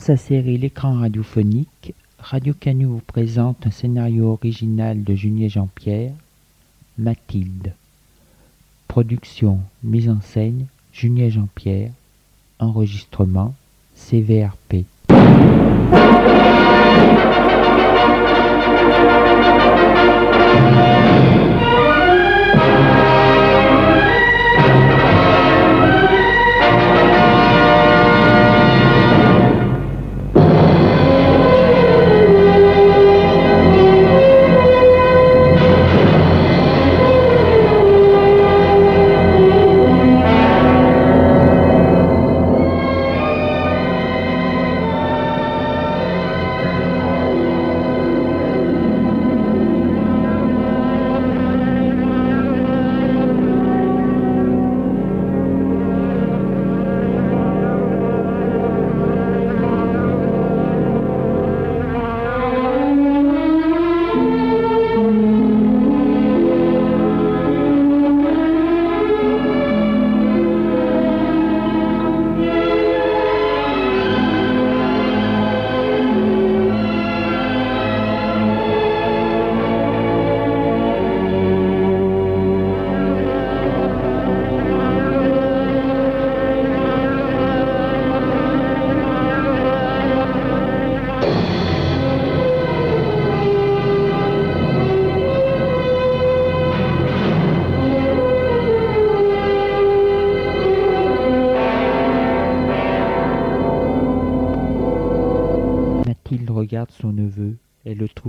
sa série L'écran radiophonique, Radio Canu vous présente un scénario original de Junier Jean-Pierre, Mathilde. Production, mise en scène, Junier Jean-Pierre. Enregistrement, CVRP.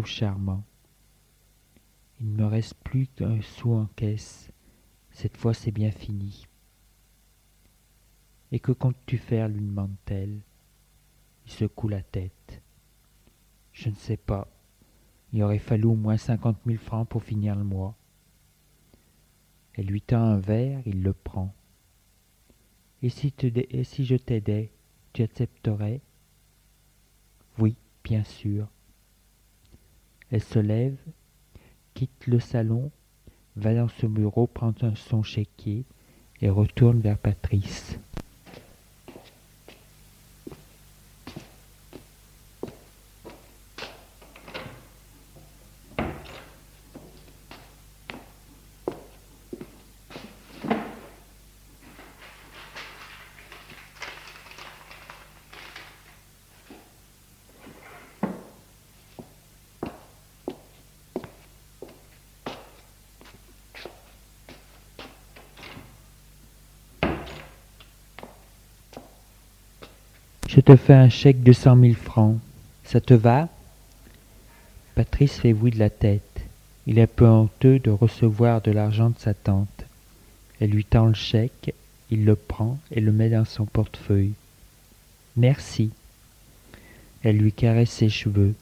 Charmant. Il ne me reste plus qu'un sou en caisse. Cette fois c'est bien fini. Et que comptes-tu faire lui demande-t-elle. Il secoue la tête. Je ne sais pas. Il aurait fallu au moins cinquante mille francs pour finir le mois. Elle lui tend un verre, il le prend. Et si je t'aidais, tu accepterais? Oui, bien sûr. Elle se lève, quitte le salon, va dans son bureau prendre son chéquier et retourne vers Patrice. Je te fais un chèque de cent mille francs. Ça te va? Patrice fait oui de la tête. Il est peu honteux de recevoir de l'argent de sa tante. Elle lui tend le chèque, il le prend et le met dans son portefeuille. Merci. Elle lui caresse ses cheveux.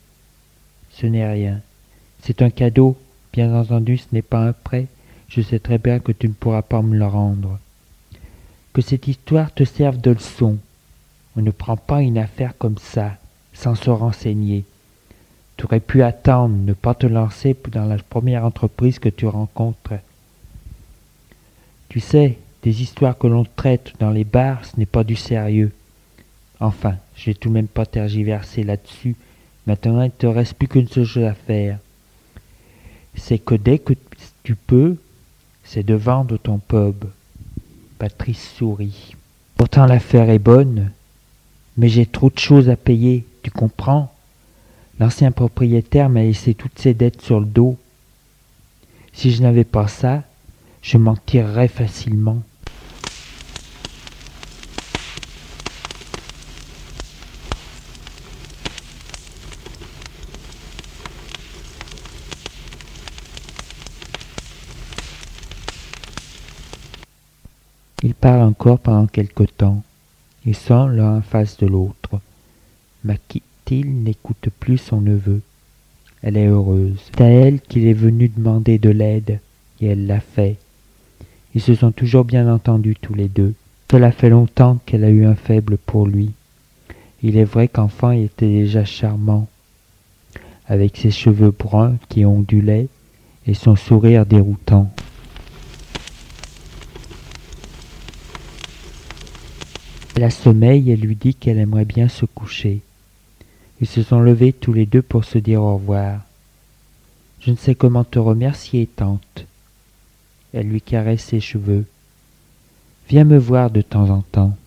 Ce n'est rien. C'est un cadeau. Bien entendu, ce n'est pas un prêt. Je sais très bien que tu ne pourras pas me le rendre. Que cette histoire te serve de leçon. On ne prend pas une affaire comme ça, sans se renseigner. Tu aurais pu attendre, ne pas te lancer dans la première entreprise que tu rencontres. Tu sais, des histoires que l'on traite dans les bars, ce n'est pas du sérieux. Enfin, je n'ai tout de même pas tergiversé là-dessus. Maintenant, il ne te reste plus qu'une seule chose à faire. C'est que dès que tu peux, c'est de vendre ton pub. Patrice sourit. Pourtant l'affaire est bonne, mais j'ai trop de choses à payer, tu comprends? L'ancien propriétaire m'a laissé toutes ses dettes sur le dos. Si je n'avais pas ça, je m'en tirerais facilement. Ils parlent encore pendant quelque temps. Ils sont l'un en face de l'autre. Mathilde n'écoute plus son neveu. Elle est heureuse. C'est à elle qu'il est venu demander de l'aide, et elle l'a fait. Ils se sont toujours bien entendus tous les deux. Cela fait longtemps qu'elle a eu un faible pour lui. Il est vrai qu'enfant il était déjà charmant, avec ses cheveux bruns qui ondulaient et son sourire déroutant. Elle a sommeil et lui dit qu'elle aimerait bien se coucher. Ils se sont levés tous les deux pour se dire au revoir. Je ne sais comment te remercier, tante. Elle lui caresse ses cheveux. Viens me voir de temps en temps.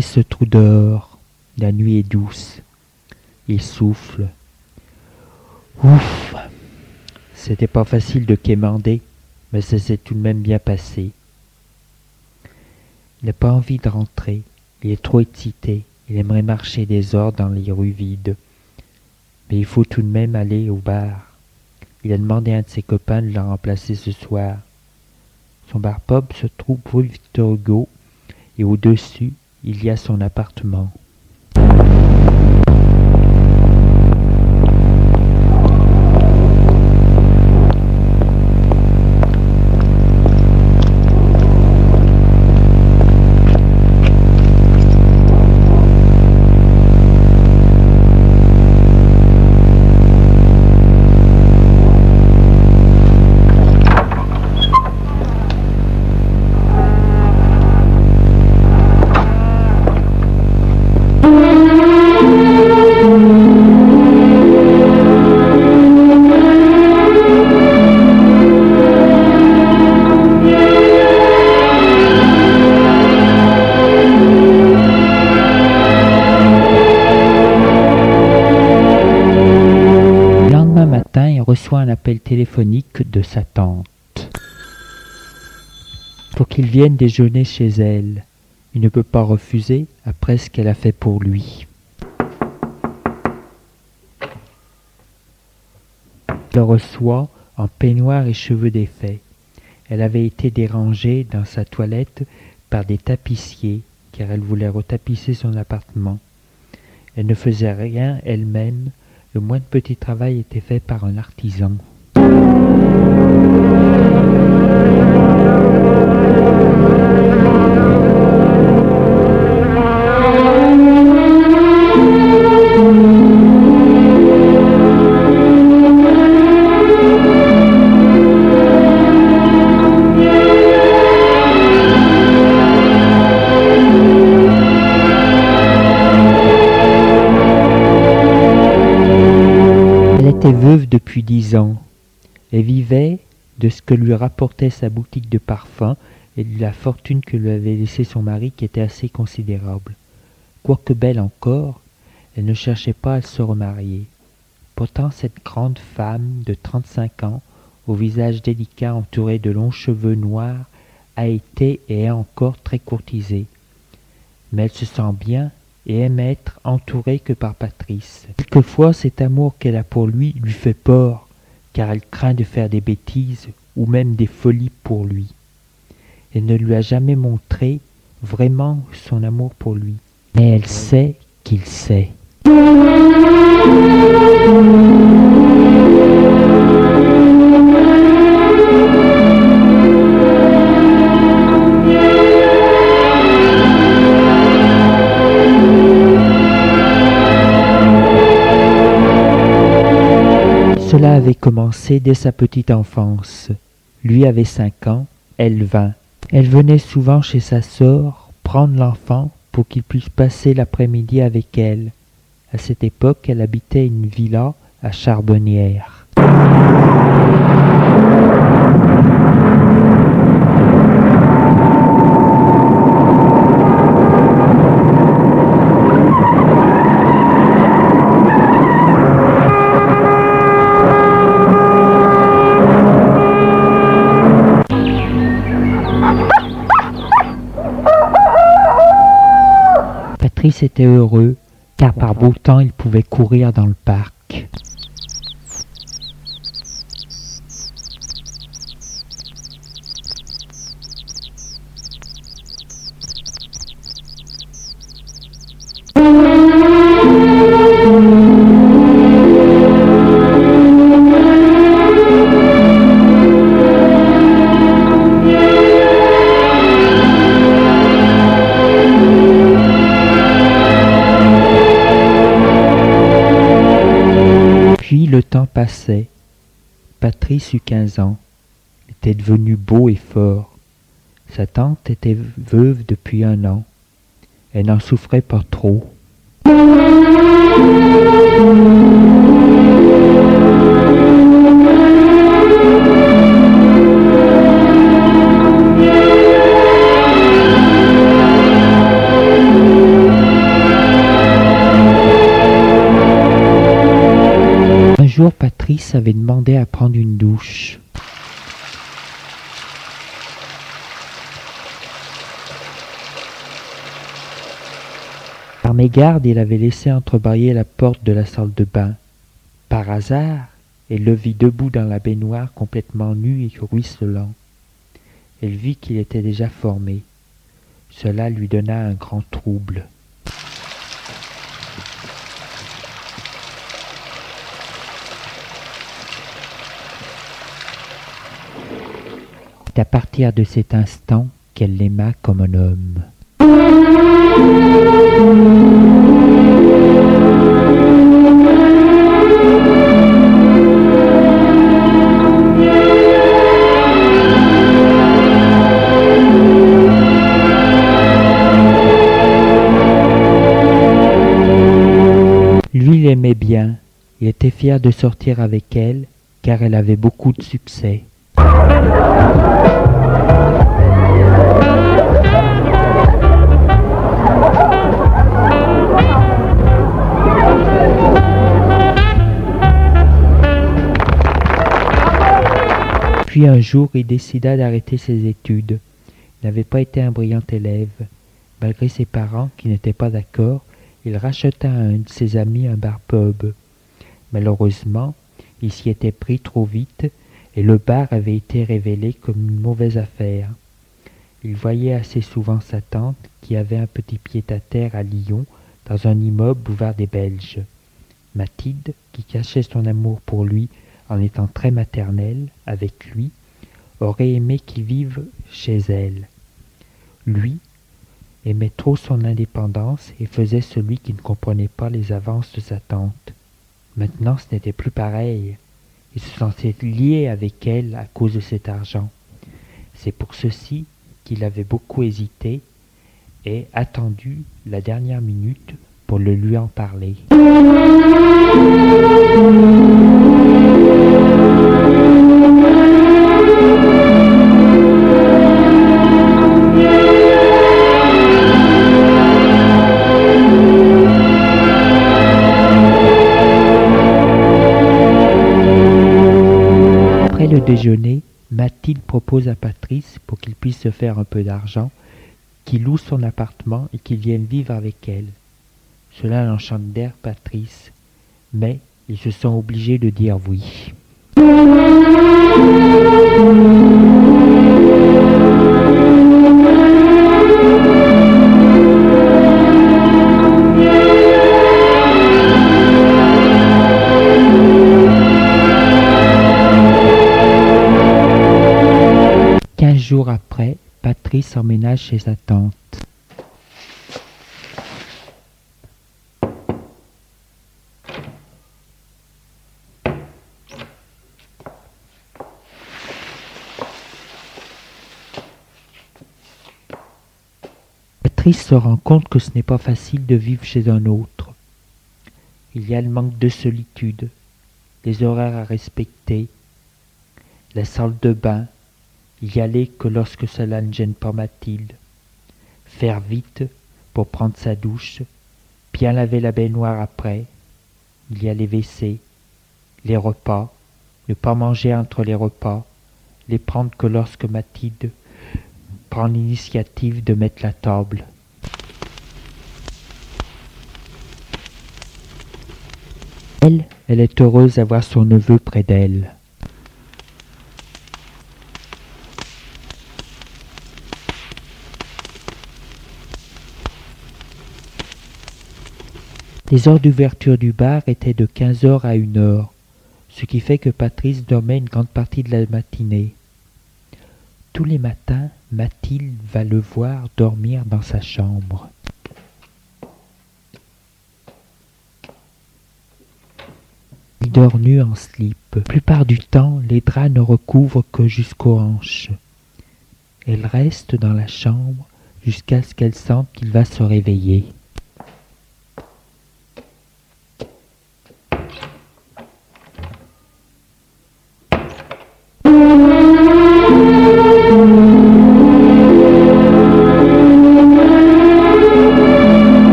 Se trouve dehors. La nuit est douce. Il souffle. Ouf C'était pas facile de quémander, mais ça s'est tout de même bien passé. Il n'a pas envie de rentrer. Il est trop excité. Il aimerait marcher des heures dans les rues vides. Mais il faut tout de même aller au bar. Il a demandé à un de ses copains de le remplacer ce soir. Son bar pub se trouve rue Victor Hugo et au-dessus, il y a son appartement. Reçoit un appel téléphonique de sa tante. Pour qu'il vienne déjeuner chez elle. Il ne peut pas refuser après ce qu'elle a fait pour lui. Il le reçoit en peignoir et cheveux défaits. Elle avait été dérangée dans sa toilette par des tapissiers, car elle voulait retapisser son appartement. Elle ne faisait rien elle-même, le moins de petit travail était fait par un artisan. Veuve depuis dix ans. Elle vivait de ce que lui rapportait sa boutique de parfums et de la fortune que lui avait laissée son mari qui était assez considérable. Quoique belle encore, elle ne cherchait pas à se remarier. Pourtant cette grande femme de trente-cinq ans, au visage délicat entouré de longs cheveux noirs, a été et est encore très courtisée. Mais elle se sent bien et aime être entourée que par Patrice. Quelquefois cet amour qu'elle a pour lui lui fait peur, car elle craint de faire des bêtises ou même des folies pour lui. Elle ne lui a jamais montré vraiment son amour pour lui, mais elle sait qu'il sait. Avait commencé dès sa petite enfance. Lui avait cinq ans, elle vingt. Elle venait souvent chez sa sœur prendre l'enfant pour qu'il puisse passer l'après-midi avec elle. À cette époque, elle habitait une villa à Charbonnières. Patrice était heureux, car par beau temps il pouvait courir dans le parc. Temps passait. Patrice eut quinze ans. Était devenu beau et fort. Sa tante était veuve depuis un an. Elle n'en souffrait pas trop. Patrice avait demandé à prendre une douche. Par mégarde, il avait laissé entrebâiller la porte de la salle de bain. Par hasard, elle le vit debout dans la baignoire complètement nu et ruisselant. Elle vit qu'il était déjà formé. Cela lui donna un grand trouble. À partir de cet instant qu'elle l'aima comme un homme. Lui l'aimait bien, il était fier de sortir avec elle, car elle avait beaucoup de succès. Puis un jour, il décida d'arrêter ses études. Il n'avait pas été un brillant élève. Malgré ses parents qui n'étaient pas d'accord, il racheta à un de ses amis un bar pub. Malheureusement, il s'y était pris trop vite et le bar avait été révélé comme une mauvaise affaire. Il voyait assez souvent sa tante qui avait un petit pied-à-terre à Lyon dans un immeuble boulevard des Belges. Mathilde, qui cachait son amour pour lui en étant très maternelle avec lui, aurait aimé qu'il vive chez elle. Lui aimait trop son indépendance et faisait celui qui ne comprenait pas les avances de sa tante. Maintenant ce n'était plus pareil. Il se sentait lié avec elle à cause de cet argent. C'est pour ceci qu'il avait beaucoup hésité et attendu la dernière minute pour le lui en parler. Mathilde propose à Patrice, pour qu'il puisse se faire un peu d'argent, qu'il loue son appartement et qu'il vienne vivre avec elle. Cela l'enchante d'air Patrice, mais ils se sont obligés de dire oui. Jours après, Patrice emménage chez sa tante. Patrice se rend compte que ce n'est pas facile de vivre chez un autre. Il y a le manque de solitude, les horaires à respecter, la salle de bain, y aller que lorsque cela ne gêne pas Mathilde, faire vite pour prendre sa douche, bien laver la baignoire après, il y a les WC, les repas, ne pas manger entre les repas, les prendre que lorsque Mathilde prend l'initiative de mettre la table. Elle, elle est heureuse d'avoir son neveu près d'elle. Les heures d'ouverture du bar étaient de quinze heures à une heure, ce qui fait que Patrice dormait une grande partie de la matinée. Tous les matins, Mathilde va le voir dormir dans sa chambre. Il Il dort nu en slip. La plupart du temps, les draps ne recouvrent que jusqu'aux hanches. Elle reste dans la chambre jusqu'à ce qu'elle sente qu'il va se réveiller.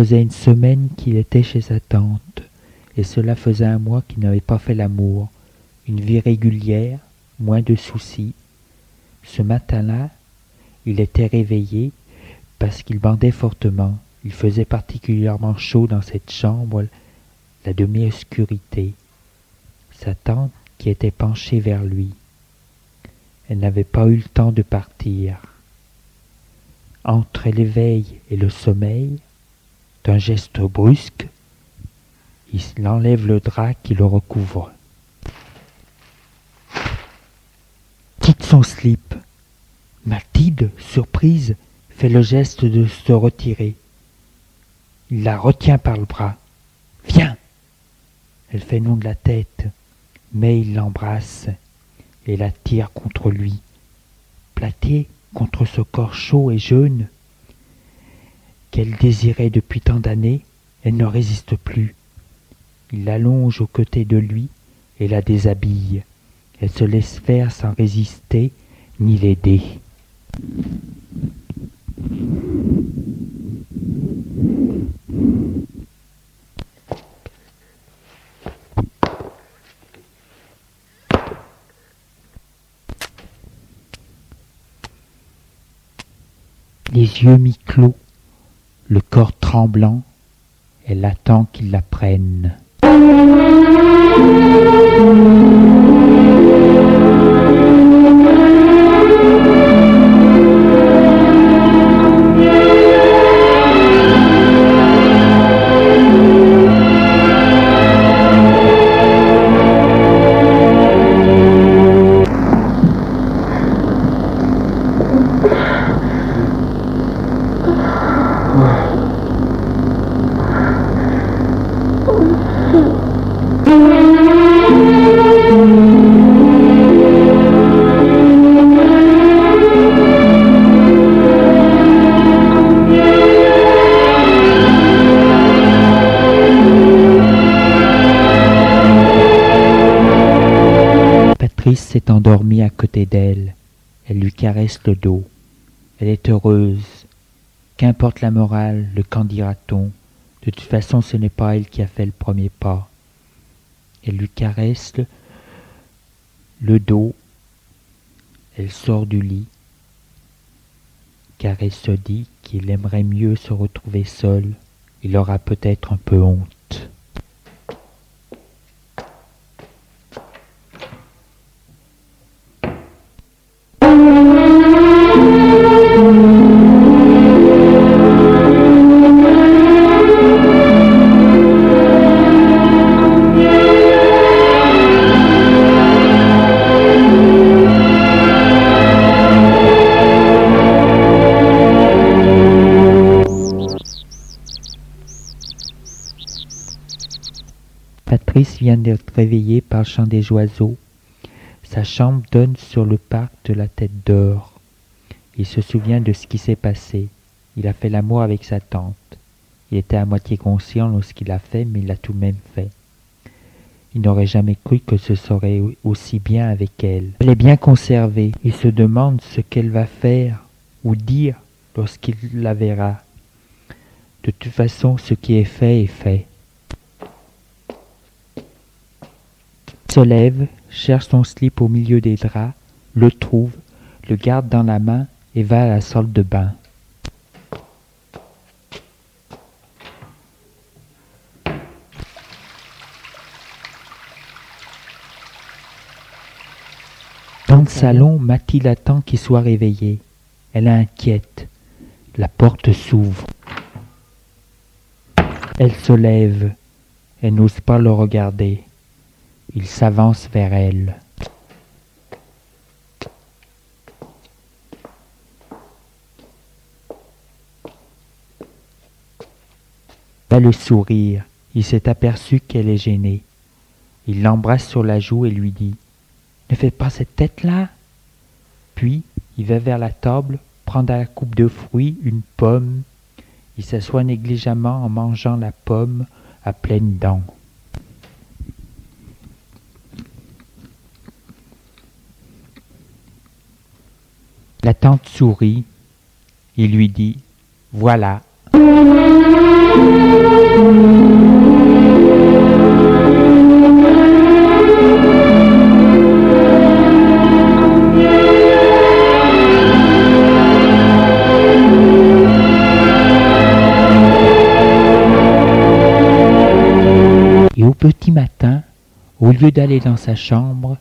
Faisait une semaine qu'il était chez sa tante, et cela faisait un mois qu'il n'avait pas fait l'amour. Une vie régulière, moins de soucis. Ce matin-là, il était réveillé parce qu'il bandait fortement. Il faisait particulièrement chaud dans cette chambre, la demi-obscurité. Sa tante qui était penchée vers lui. Elle n'avait pas eu le temps de partir. Entre l'éveil et le sommeil, d'un geste brusque, il enlève le drap qui le recouvre. Quitte son slip. Mathilde, surprise, fait le geste de se retirer. Il la retient par le bras. Viens Elle fait non de la tête, mais il l'embrasse et la tire contre lui. Platée contre ce corps chaud et jeune, qu'elle désirait depuis tant d'années, elle ne résiste plus. Il l'allonge aux côtés de lui et la déshabille. Elle se laisse faire sans résister ni l'aider. Les yeux mi-clos, le corps tremblant, elle attend qu'il la prenne. Caresse le dos. Elle est heureuse. Qu'importe la morale, le qu'en dira-t-on De toute façon, ce n'est pas elle qui a fait le premier pas. Elle lui caresse le, le dos. Elle sort du lit, car elle se dit qu'il aimerait mieux se retrouver seul. Il aura peut-être un peu honte. Patrice vient d'être réveillé par le chant des oiseaux. Sa chambre donne sur le parc de la Tête d'Or. Il se souvient de ce qui s'est passé. Il a fait l'amour avec sa tante. Il était à moitié conscient lorsqu'il l'a fait, mais il l'a tout de même fait. Il n'aurait jamais cru que ce serait aussi bien avec elle. Elle est bien conservée. Il se demande ce qu'elle va faire ou dire lorsqu'il la verra. De toute façon, ce qui est fait est fait. Se lève, cherche son slip au milieu des draps, le trouve, le garde dans la main et va à la salle de bain. Dans le salon, Mathilde attend qu'il soit réveillé. Elle est inquiète. La porte s'ouvre. Elle se lève. Elle n'ose pas le regarder. Il s'avance vers elle. Pas le sourire, il s'est aperçu qu'elle est gênée. Il l'embrasse sur la joue et lui dit Ne fais pas cette tête-là Puis, il va vers la table, prend à la coupe de fruits une pomme. Il s'assoit négligemment en mangeant la pomme à pleines dents. La tante sourit. Il lui dit Voilà. Et au petit matin, au lieu d'aller dans sa chambre,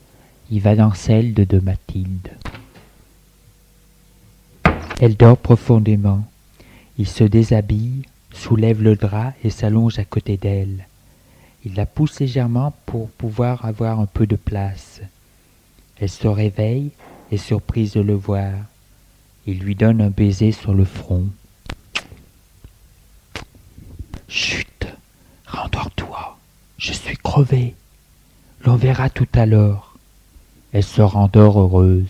il va dans celle de, de Mathilde. Elle dort profondément. Il se déshabille, soulève le drap et s'allonge à côté d'elle. Il la pousse légèrement pour pouvoir avoir un peu de place. Elle se réveille, et surprise de le voir. Il lui donne un baiser sur le front. Chut, rendors-toi, je suis crevée. L'on verra tout à l'heure. Elle se rendort heureuse.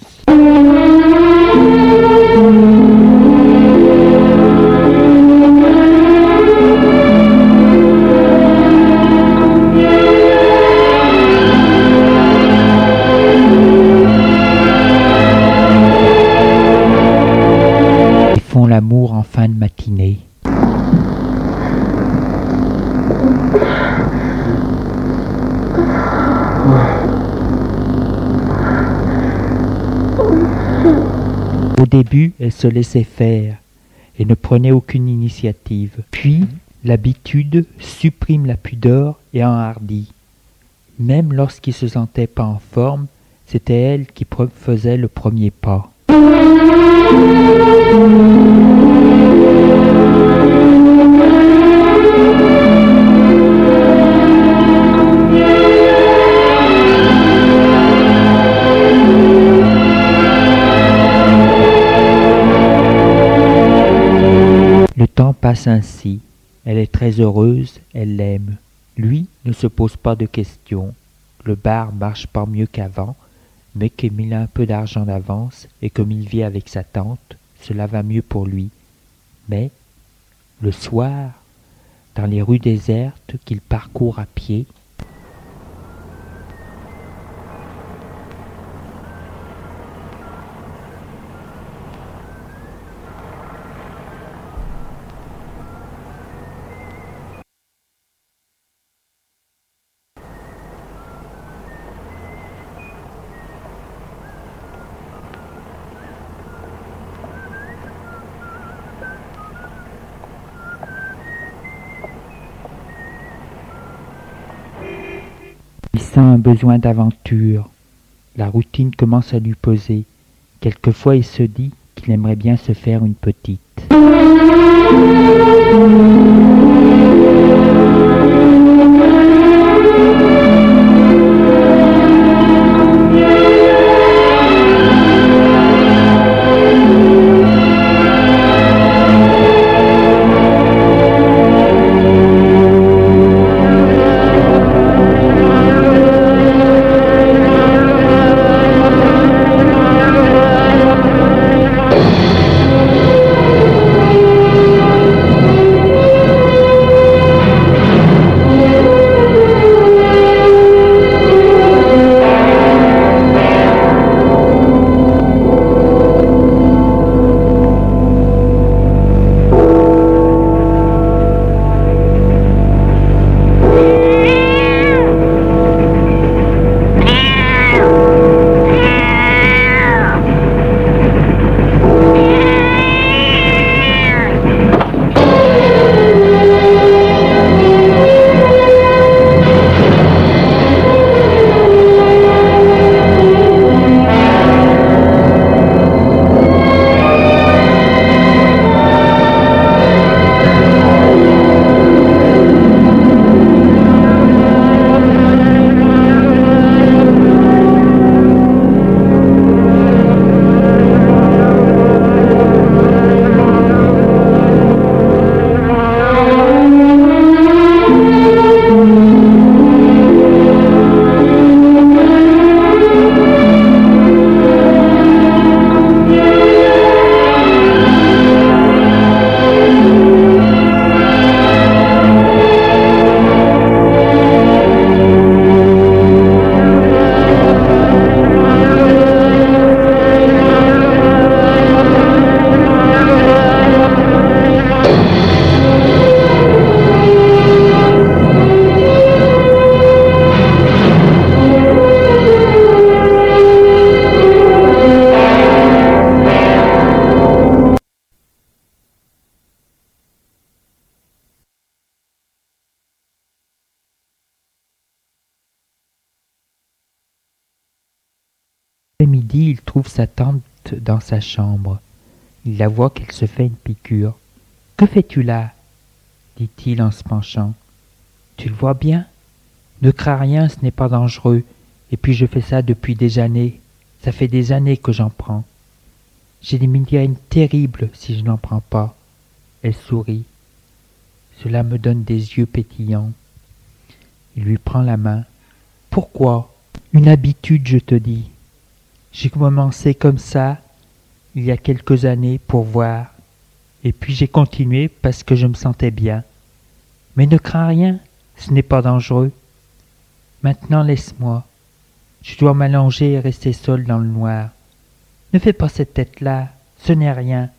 Ils font l'amour en fin de matinée. Début, elle se laissait faire et ne prenait aucune initiative. Puis, l'habitude supprime la pudeur et enhardit. Même lorsqu'il se sentait pas en forme, c'était elle qui faisait le premier pas. Temps passe ainsi. Elle est très heureuse, elle l'aime. Lui ne se pose pas de questions. Le bar marche pas mieux qu'avant, mais comme il a un peu d'argent d'avance et comme il vit avec sa tante, cela va mieux pour lui. Mais, le soir, dans les rues désertes qu'il parcourt à pied, il sent un besoin d'aventure. La routine commence à lui peser. Quelquefois il se dit qu'il aimerait bien se faire une petite. Sa tante dans sa chambre. Il la voit qu'elle se fait une piqûre. Que fais-tu là? dit-il en se penchant. Tu le vois bien? Ne crains rien, ce n'est pas dangereux. Et puis je fais ça depuis des années. Ça fait des années que j'en prends. J'ai des migraines terribles si je n'en prends pas. Elle sourit. Cela me donne des yeux pétillants. Il lui prend la main. Pourquoi? Une habitude, je te dis. J'ai commencé comme ça, il y a quelques années, pour voir. Et puis j'ai continué parce que je me sentais bien. Mais ne crains rien, ce n'est pas dangereux. Maintenant laisse-moi. Je dois m'allonger et rester seul dans le noir. Ne fais pas cette tête-là, ce n'est rien.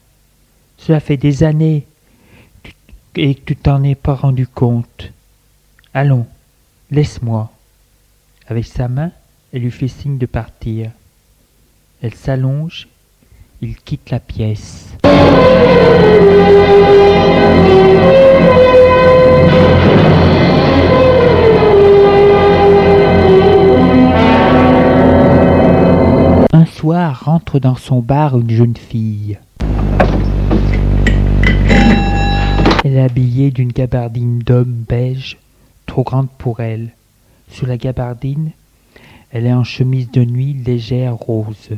Cela fait des années et que tu t'en es pas rendu compte. Allons, laisse-moi. Avec sa main, elle lui fait signe de partir. Elle s'allonge, il quitte la pièce. Un soir rentre dans son bar une jeune fille. Elle est habillée d'une gabardine d'homme beige, trop grande pour elle. Sous la gabardine, elle est en chemise de nuit légère rose.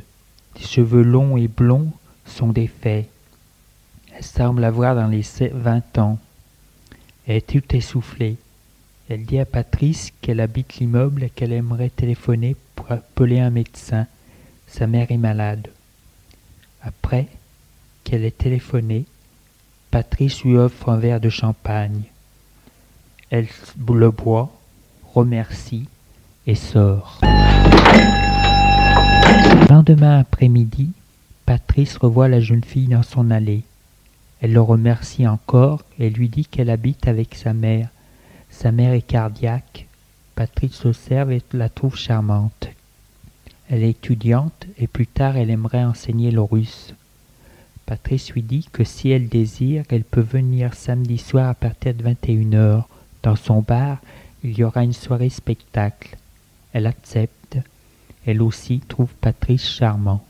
Ses cheveux longs et blonds sont défaits. Elle semble avoir dans les vingt ans. Elle est tout essoufflée. Elle dit à Patrice qu'elle habite l'immeuble et qu'elle aimerait téléphoner pour appeler un médecin. Sa mère est malade. Après qu'elle ait téléphoné, Patrice lui offre un verre de champagne. Elle le boit, remercie et sort. Lendemain après-midi, Patrice revoit la jeune fille dans son allée. Elle le remercie encore et lui dit qu'elle habite avec sa mère. Sa mère est cardiaque. Patrice l'observe et la trouve charmante. Elle est étudiante et plus tard elle aimerait enseigner le russe. Patrice lui dit que si elle désire, elle peut venir samedi soir à partir de 21h. Dans son bar, il y aura une soirée spectacle. Elle accepte. Elle aussi trouve Patrice charmant.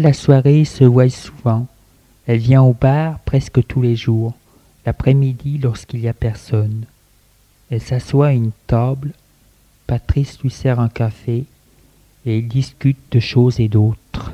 La soirée, se voient souvent. Elle vient au bar presque tous les jours, l'après-midi lorsqu'il n'y a personne. Elle s'assoit à une table, Patrice lui sert un café, et ils discutent de choses et d'autres.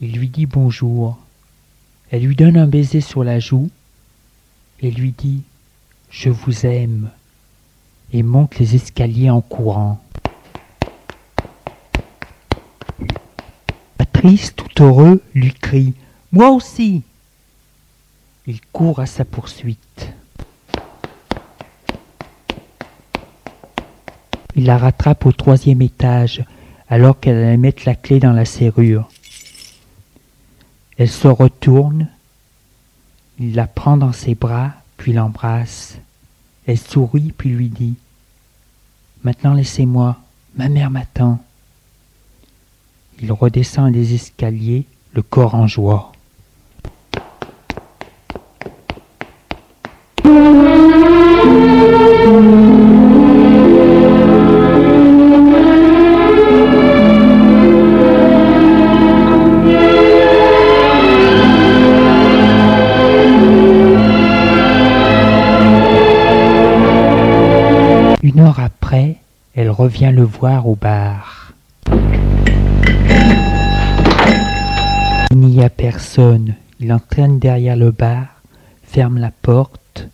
Il lui dit bonjour. Elle lui donne un baiser sur la joue et lui dit Je vous aime et monte les escaliers en courant. Patrice, tout heureux, lui crie Moi aussi Il court à sa poursuite. Il la rattrape au troisième étage alors qu'elle allait mettre la clé dans la serrure. Elle se retourne, il la prend dans ses bras, puis l'embrasse. Elle sourit, puis lui dit Maintenant laissez-moi, ma mère m'attend. Il redescend les escaliers, le corps en joie. Revient le voir au bar. Il n'y a personne. Il entraîne derrière le bar, ferme la porte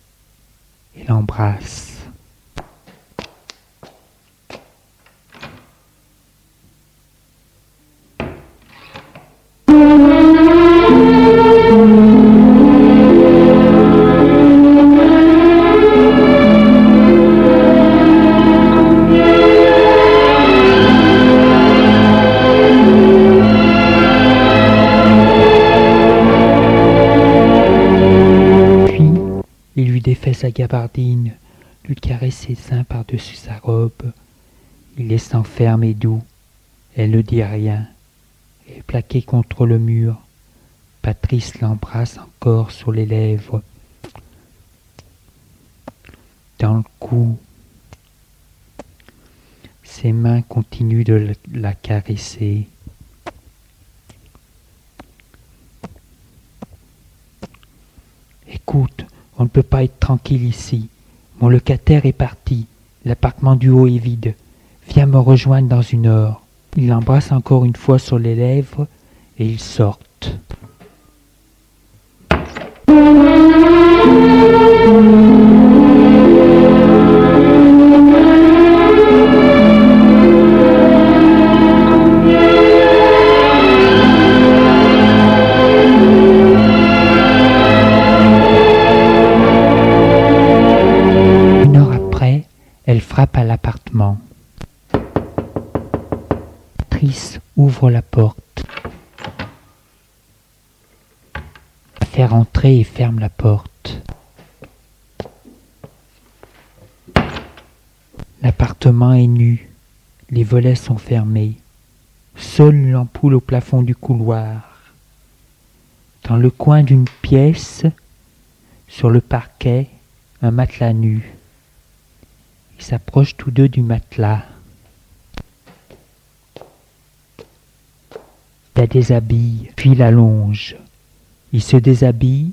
et l'embrasse. Gabardine, lui caresse ses seins par-dessus sa robe. Il est sans ferme et doux. Elle ne dit rien. Et plaquée contre le mur, Patrice l'embrasse encore sur les lèvres, dans le cou. Ses mains continuent de la caresser. On ne peut pas être tranquille ici. Mon locataire est parti. L'appartement du haut est vide. Viens me rejoindre dans une heure. Il l'embrasse encore une fois sur les lèvres et ils sortent. Et ferme la porte. L'appartement est nu. Les volets sont fermés. Seule l'ampoule au plafond du couloir. Dans le coin d'une pièce, sur le parquet, un matelas nu. Ils s'approchent tous deux du matelas. La déshabille, puis l'allonge. Il se déshabille,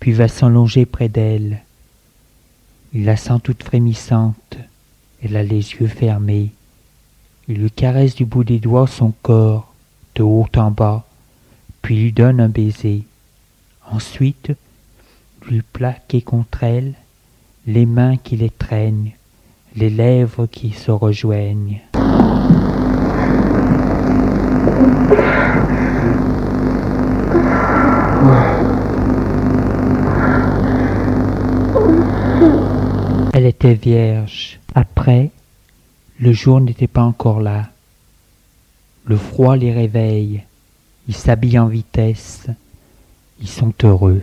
puis va s'allonger près d'elle. Il la sent toute frémissante. Elle a les yeux fermés. Il lui caresse du bout des doigts son corps, de haut en bas, puis lui donne un baiser. Ensuite, lui plaquer contre elle, les mains qui les traînent, les lèvres qui se rejoignent. Elle était vierge. Après, le jour n'était pas encore là. Le froid les réveille. Ils s'habillent en vitesse. Ils sont heureux.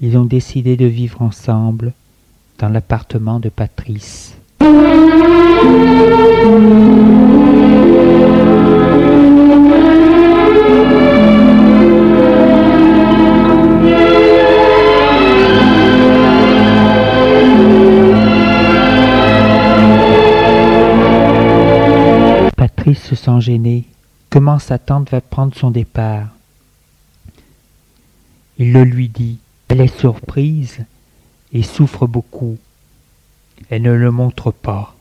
Ils ont décidé de vivre ensemble dans l'appartement de Patrice. Patrice se sent gêné. Comment sa tante va prendre son départ? Il le lui dit. Elle est surprise et souffre beaucoup. Elle ne le montre pas.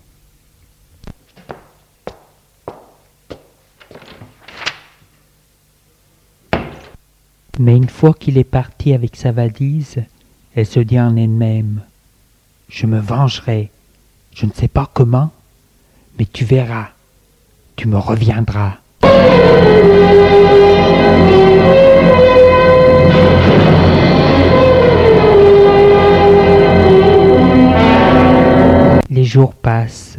Mais une fois qu'il est parti avec sa valise, elle se dit en elle-même Je me vengerai. Je ne sais pas comment, mais tu verras. Tu me reviendras. Les jours passent.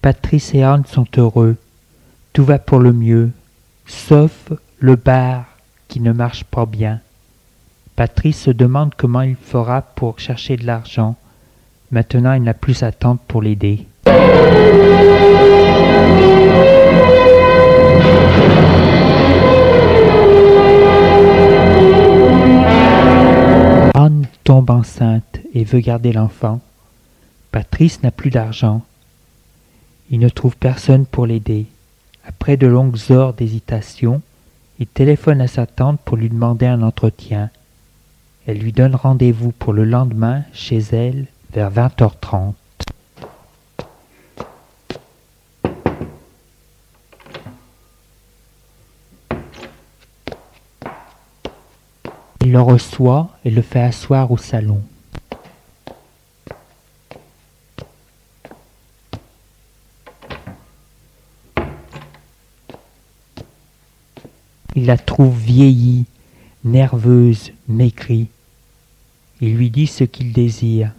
Patrice et Anne sont heureux. Tout va pour le mieux, sauf le bar qui ne marche pas bien. Patrice se demande comment il fera pour chercher de l'argent. Maintenant, il n'a plus sa tante pour l'aider. Anne tombe enceinte et veut garder l'enfant. Patrice n'a plus d'argent. Il ne trouve personne pour l'aider. Après de longues heures d'hésitation, il téléphone à sa tante pour lui demander un entretien. Elle lui donne rendez-vous pour le lendemain chez elle vers 20h30. Il le reçoit et le fait asseoir au salon. Il la trouve vieillie, nerveuse, maigrie. Il lui dit ce qu'il désire.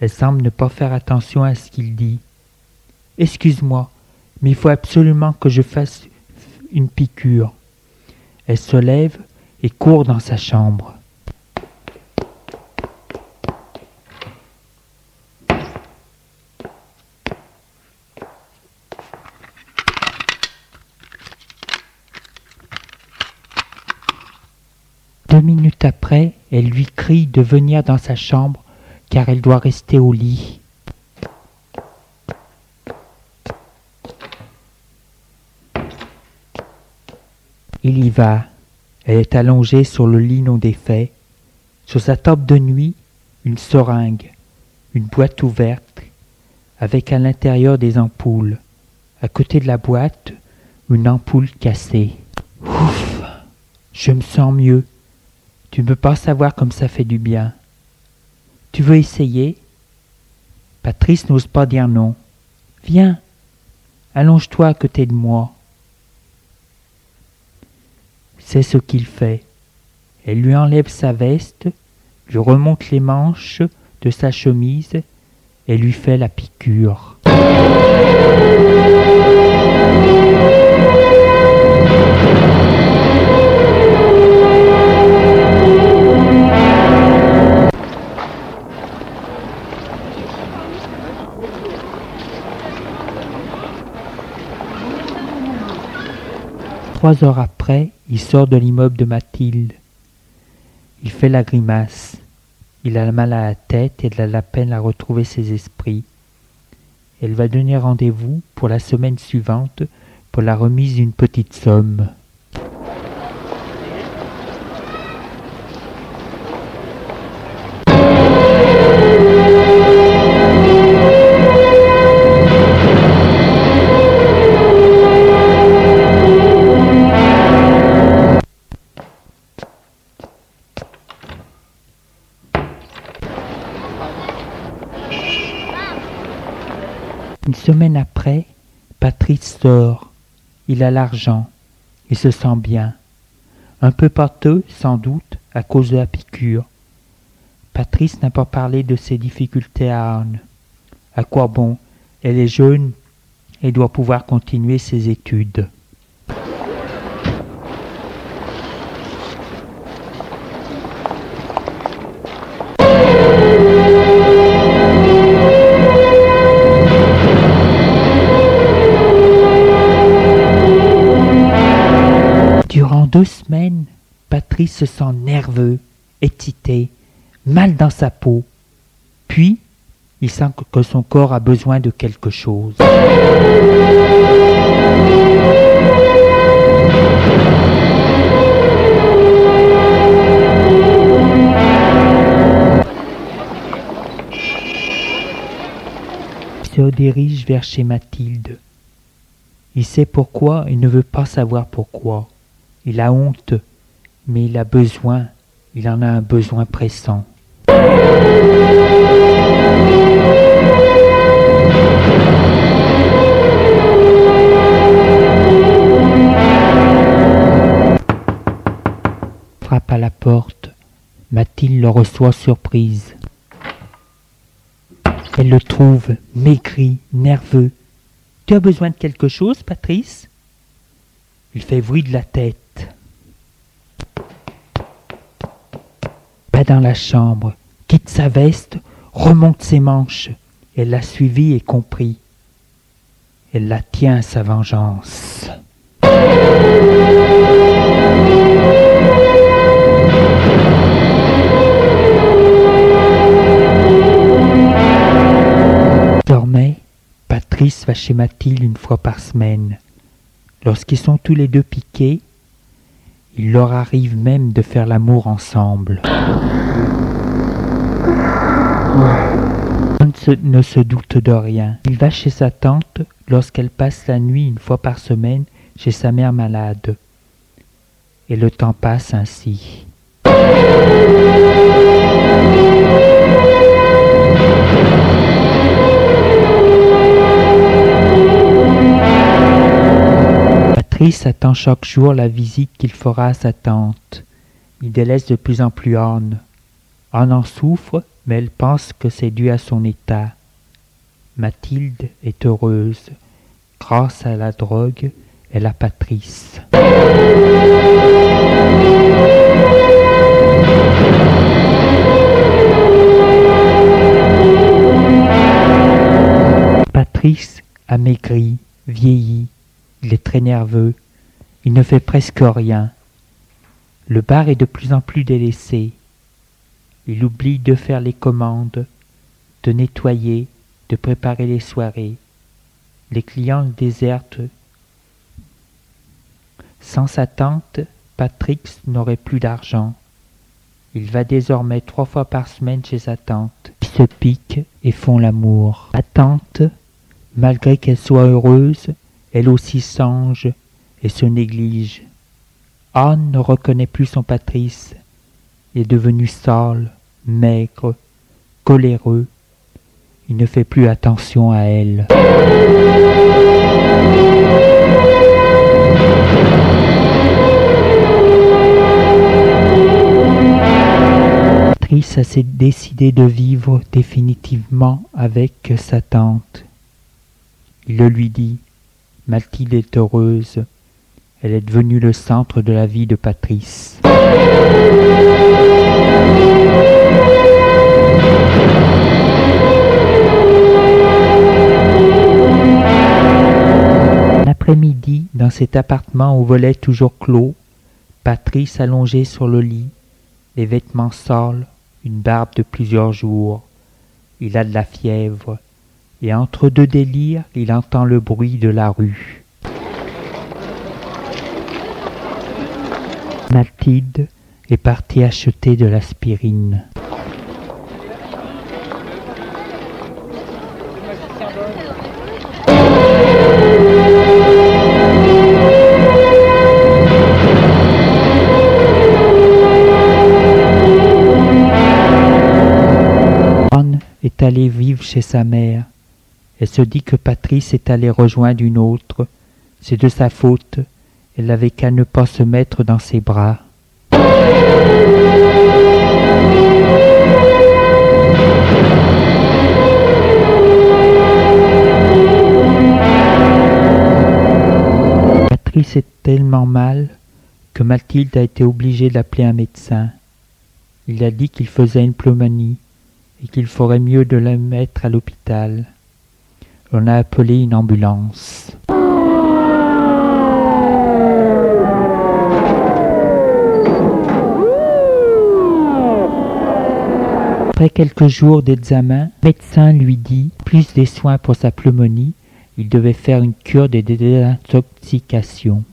Elle semble ne pas faire attention à ce qu'il dit. Excuse-moi, mais il faut absolument que je fasse une piqûre. Elle se lève et court dans sa chambre. Deux minutes après, de venir dans sa chambre car elle doit rester au lit. Il y va. Elle est allongée sur le lit non défait. Sur sa table de nuit, une seringue, une boîte ouverte, avec à l'intérieur des ampoules. À côté de la boîte, une ampoule cassée. Ouf, je me sens mieux. Tu ne peux pas savoir comme ça fait du bien. Tu veux essayer Patrice n'ose pas dire non. Viens, allonge-toi à côté de moi. C'est ce qu'il fait. Elle lui enlève sa veste, lui remonte les manches de sa chemise et lui fait la piqûre. Trois heures après, il sort de l'immeuble de Mathilde. Il fait la grimace. Il a mal à la tête et a la peine à retrouver ses esprits. Elle va donner rendez-vous pour la semaine suivante pour la remise d'une petite somme. Semaine après, Patrice sort. Il a l'argent. Il se sent bien. Un peu pâteux, sans doute, à cause de la piqûre. Patrice n'a pas parlé de ses difficultés à Arne. À quoi bon? Elle est jeune et doit pouvoir continuer ses études. Deux semaines, Patrice se sent nerveux, excité, mal dans sa peau. Puis, il sent que son corps a besoin de quelque chose. Il se dirige vers chez Mathilde. Il sait pourquoi il ne veut pas savoir pourquoi. Il a honte, mais il a besoin, il en a un besoin pressant. Frappe à la porte. Mathilde le reçoit surprise. Elle le trouve maigri, nerveux. Tu as besoin de quelque chose, Patrice? Il fait bruit de la tête. Va dans la chambre, quitte sa veste, remonte ses manches. Elle l'a suivi et compris. Elle la tient à sa vengeance. Désormais, Patrice va chez Mathilde une fois par semaine. Lorsqu'ils sont tous les deux piqués, il leur arrive même de faire l'amour ensemble. On ne se doute de rien. Il va chez sa tante lorsqu'elle passe la nuit une fois par semaine chez sa mère malade. Et le temps passe ainsi. Patrice attend chaque jour la visite qu'il fera à sa tante. Il délaisse de plus en plus Anne. Anne en souffre, mais elle pense que c'est dû à son état. Mathilde est heureuse. Grâce à la drogue, elle a Patrice. Patrice a maigri, vieilli, il est très nerveux, il ne fait presque rien. Le bar est de plus en plus délaissé. Il oublie de faire les commandes, de nettoyer, de préparer les soirées. Les clients le désertent. Sans sa tante, Patrick n'aurait plus d'argent. Il va désormais trois fois par semaine chez sa tante. Ils se piquent et font l'amour. La tante, malgré qu'elle soit heureuse, elle aussi songe et se néglige. Anne ne reconnaît plus son Patrice, est devenu sale, maigre, coléreux. Il ne fait plus attention à elle. Patrice a décidé de vivre définitivement avec sa tante. Il le lui dit. Mathilde est heureuse. Elle est devenue le centre de la vie de Patrice. L'après-midi, dans cet appartement au volet toujours clos, Patrice allongé sur le lit, les vêtements sales, une barbe de plusieurs jours. Il a de la fièvre et entre deux délires, il entend le bruit de la rue. Mathilde est partie acheter de l'aspirine. Est allée vivre chez sa mère. Elle se dit que Patrice est allé rejoindre une autre. C'est de sa faute. Elle n'avait qu'à ne pas se mettre dans ses bras. Patrice est tellement mal que Mathilde a été obligée d'appeler un médecin. Il a dit qu'il faisait une pneumonie et qu'il ferait mieux de la mettre à l'hôpital. On a appelé une ambulance. Après quelques jours d'examen, le médecin lui dit, plus des soins pour sa pneumonie, il devait faire une cure de désintoxication.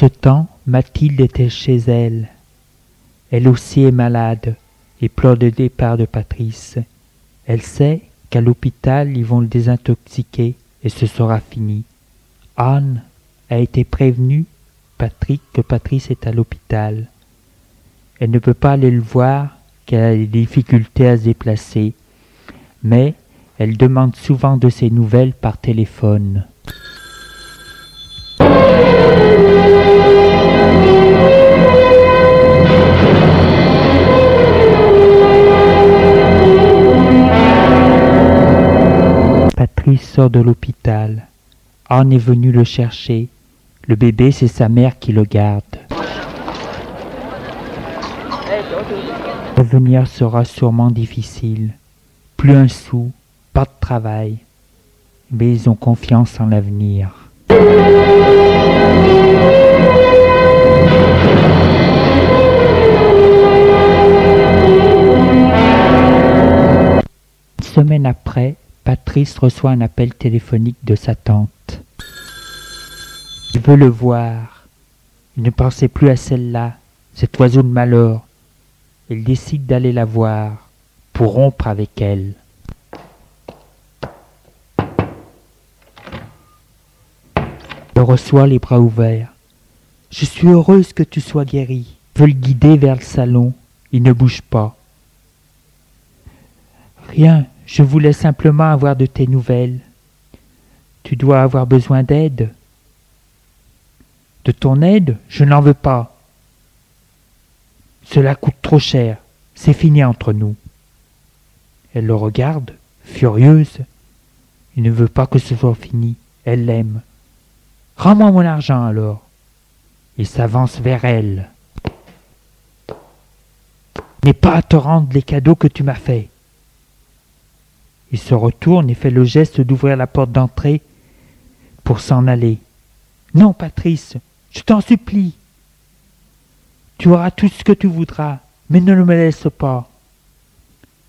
Ce temps, Mathilde était chez elle. Elle aussi est malade et pleure le départ de Patrice. Elle sait qu'à l'hôpital ils vont le désintoxiquer et ce sera fini. Anne a été prévenue Patrick que Patrice est à l'hôpital. Elle ne peut pas aller le voir car elle a des difficultés à se déplacer, mais elle demande souvent de ses nouvelles par téléphone. Sort de l'hôpital. Anne est venue le chercher. Le bébé, c'est sa mère qui le garde. L'avenir sera sûrement difficile. Plus un sou, pas de travail. mais ils ont confiance en l'avenir. Une semaine après, Patrice reçoit un appel téléphonique de sa tante. Il veut le voir. Il ne pensait plus à celle-là, cet oiseau de malheur. Il décide d'aller la voir pour rompre avec elle. Le reçoit les bras ouverts. Je suis heureuse que tu sois guéri. Je veux le guider vers le salon. Il ne bouge pas. Rien, je voulais simplement avoir de tes nouvelles. Tu dois avoir besoin d'aide. De ton aide, je n'en veux pas. Cela coûte trop cher. C'est fini entre nous. Elle le regarde, furieuse. Il ne veut pas que ce soit fini. Elle l'aime. Rends-moi mon argent alors. Il s'avance vers elle. N'ai pas à te rendre les cadeaux que tu m'as faits. Il se retourne et fait le geste d'ouvrir la porte d'entrée pour s'en aller. Non, Patrice, je t'en supplie. Tu auras tout ce que tu voudras, mais ne le me laisse pas.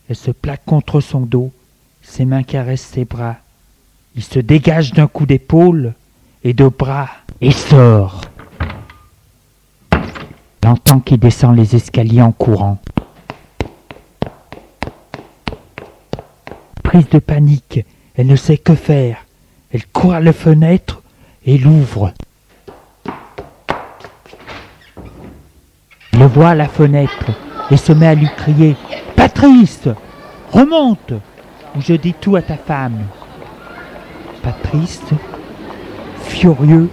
Elle se plaque contre son dos, ses mains caressent ses bras. Il se dégage d'un coup d'épaule et de bras et sort. L'entend qui descend les escaliers en courant. Prise de panique, elle ne sait que faire. Elle court à la fenêtre et l'ouvre. Le voit à la fenêtre et se met à lui crier Patrice, remonte ou je dis tout à ta femme. Patrice, furieux,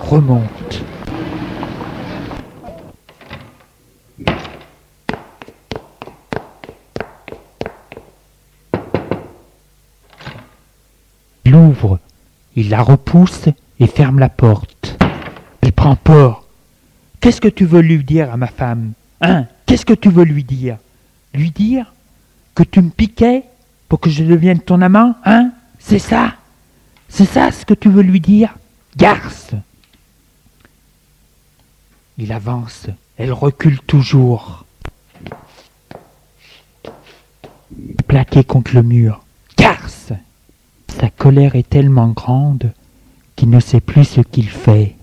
remonte. Il ouvre, il la repousse et ferme la porte. Elle prend peur. Qu'est-ce que tu veux lui dire à ma femme Hein? Qu'est-ce que tu veux lui dire? Lui dire que tu me piquais pour que je devienne ton amant Hein? C'est ça C'est ça ce que tu veux lui dire Garce Il avance, elle recule toujours. Plaqué contre le mur. Sa colère est tellement grande qu'il ne sait plus ce qu'il fait.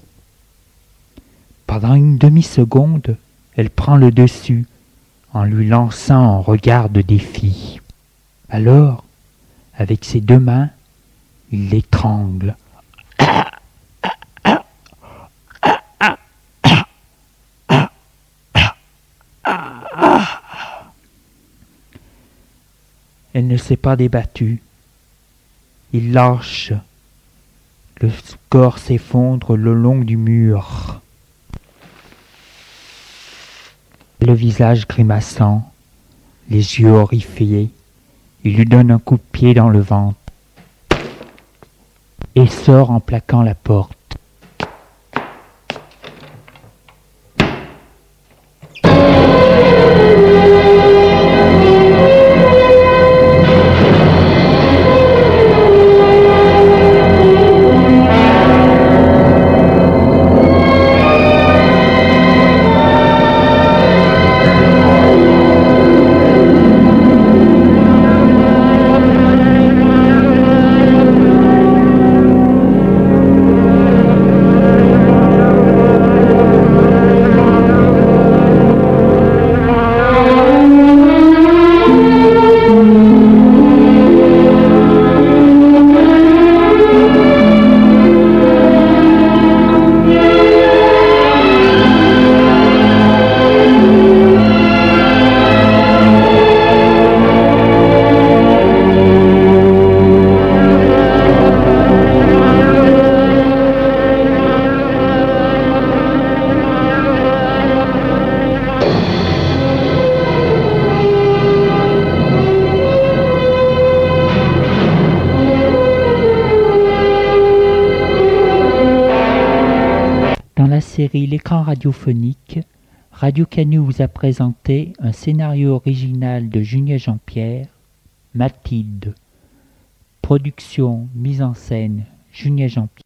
Pendant une demi-seconde, elle prend le dessus en lui lançant un regard de défi. Alors, avec ses deux mains, il l'étrangle. Elle ne s'est pas débattue. Il lâche. Le corps s'effondre le long du mur. Le visage grimaçant, les yeux horrifiés, il lui donne un coup de pied dans le ventre et sort en plaquant la porte. Radiophonique, Radio Canu vous a présenté un scénario original de Julien Jean-Pierre, Mathilde, Production, mise en scène, Julien Jean-Pierre.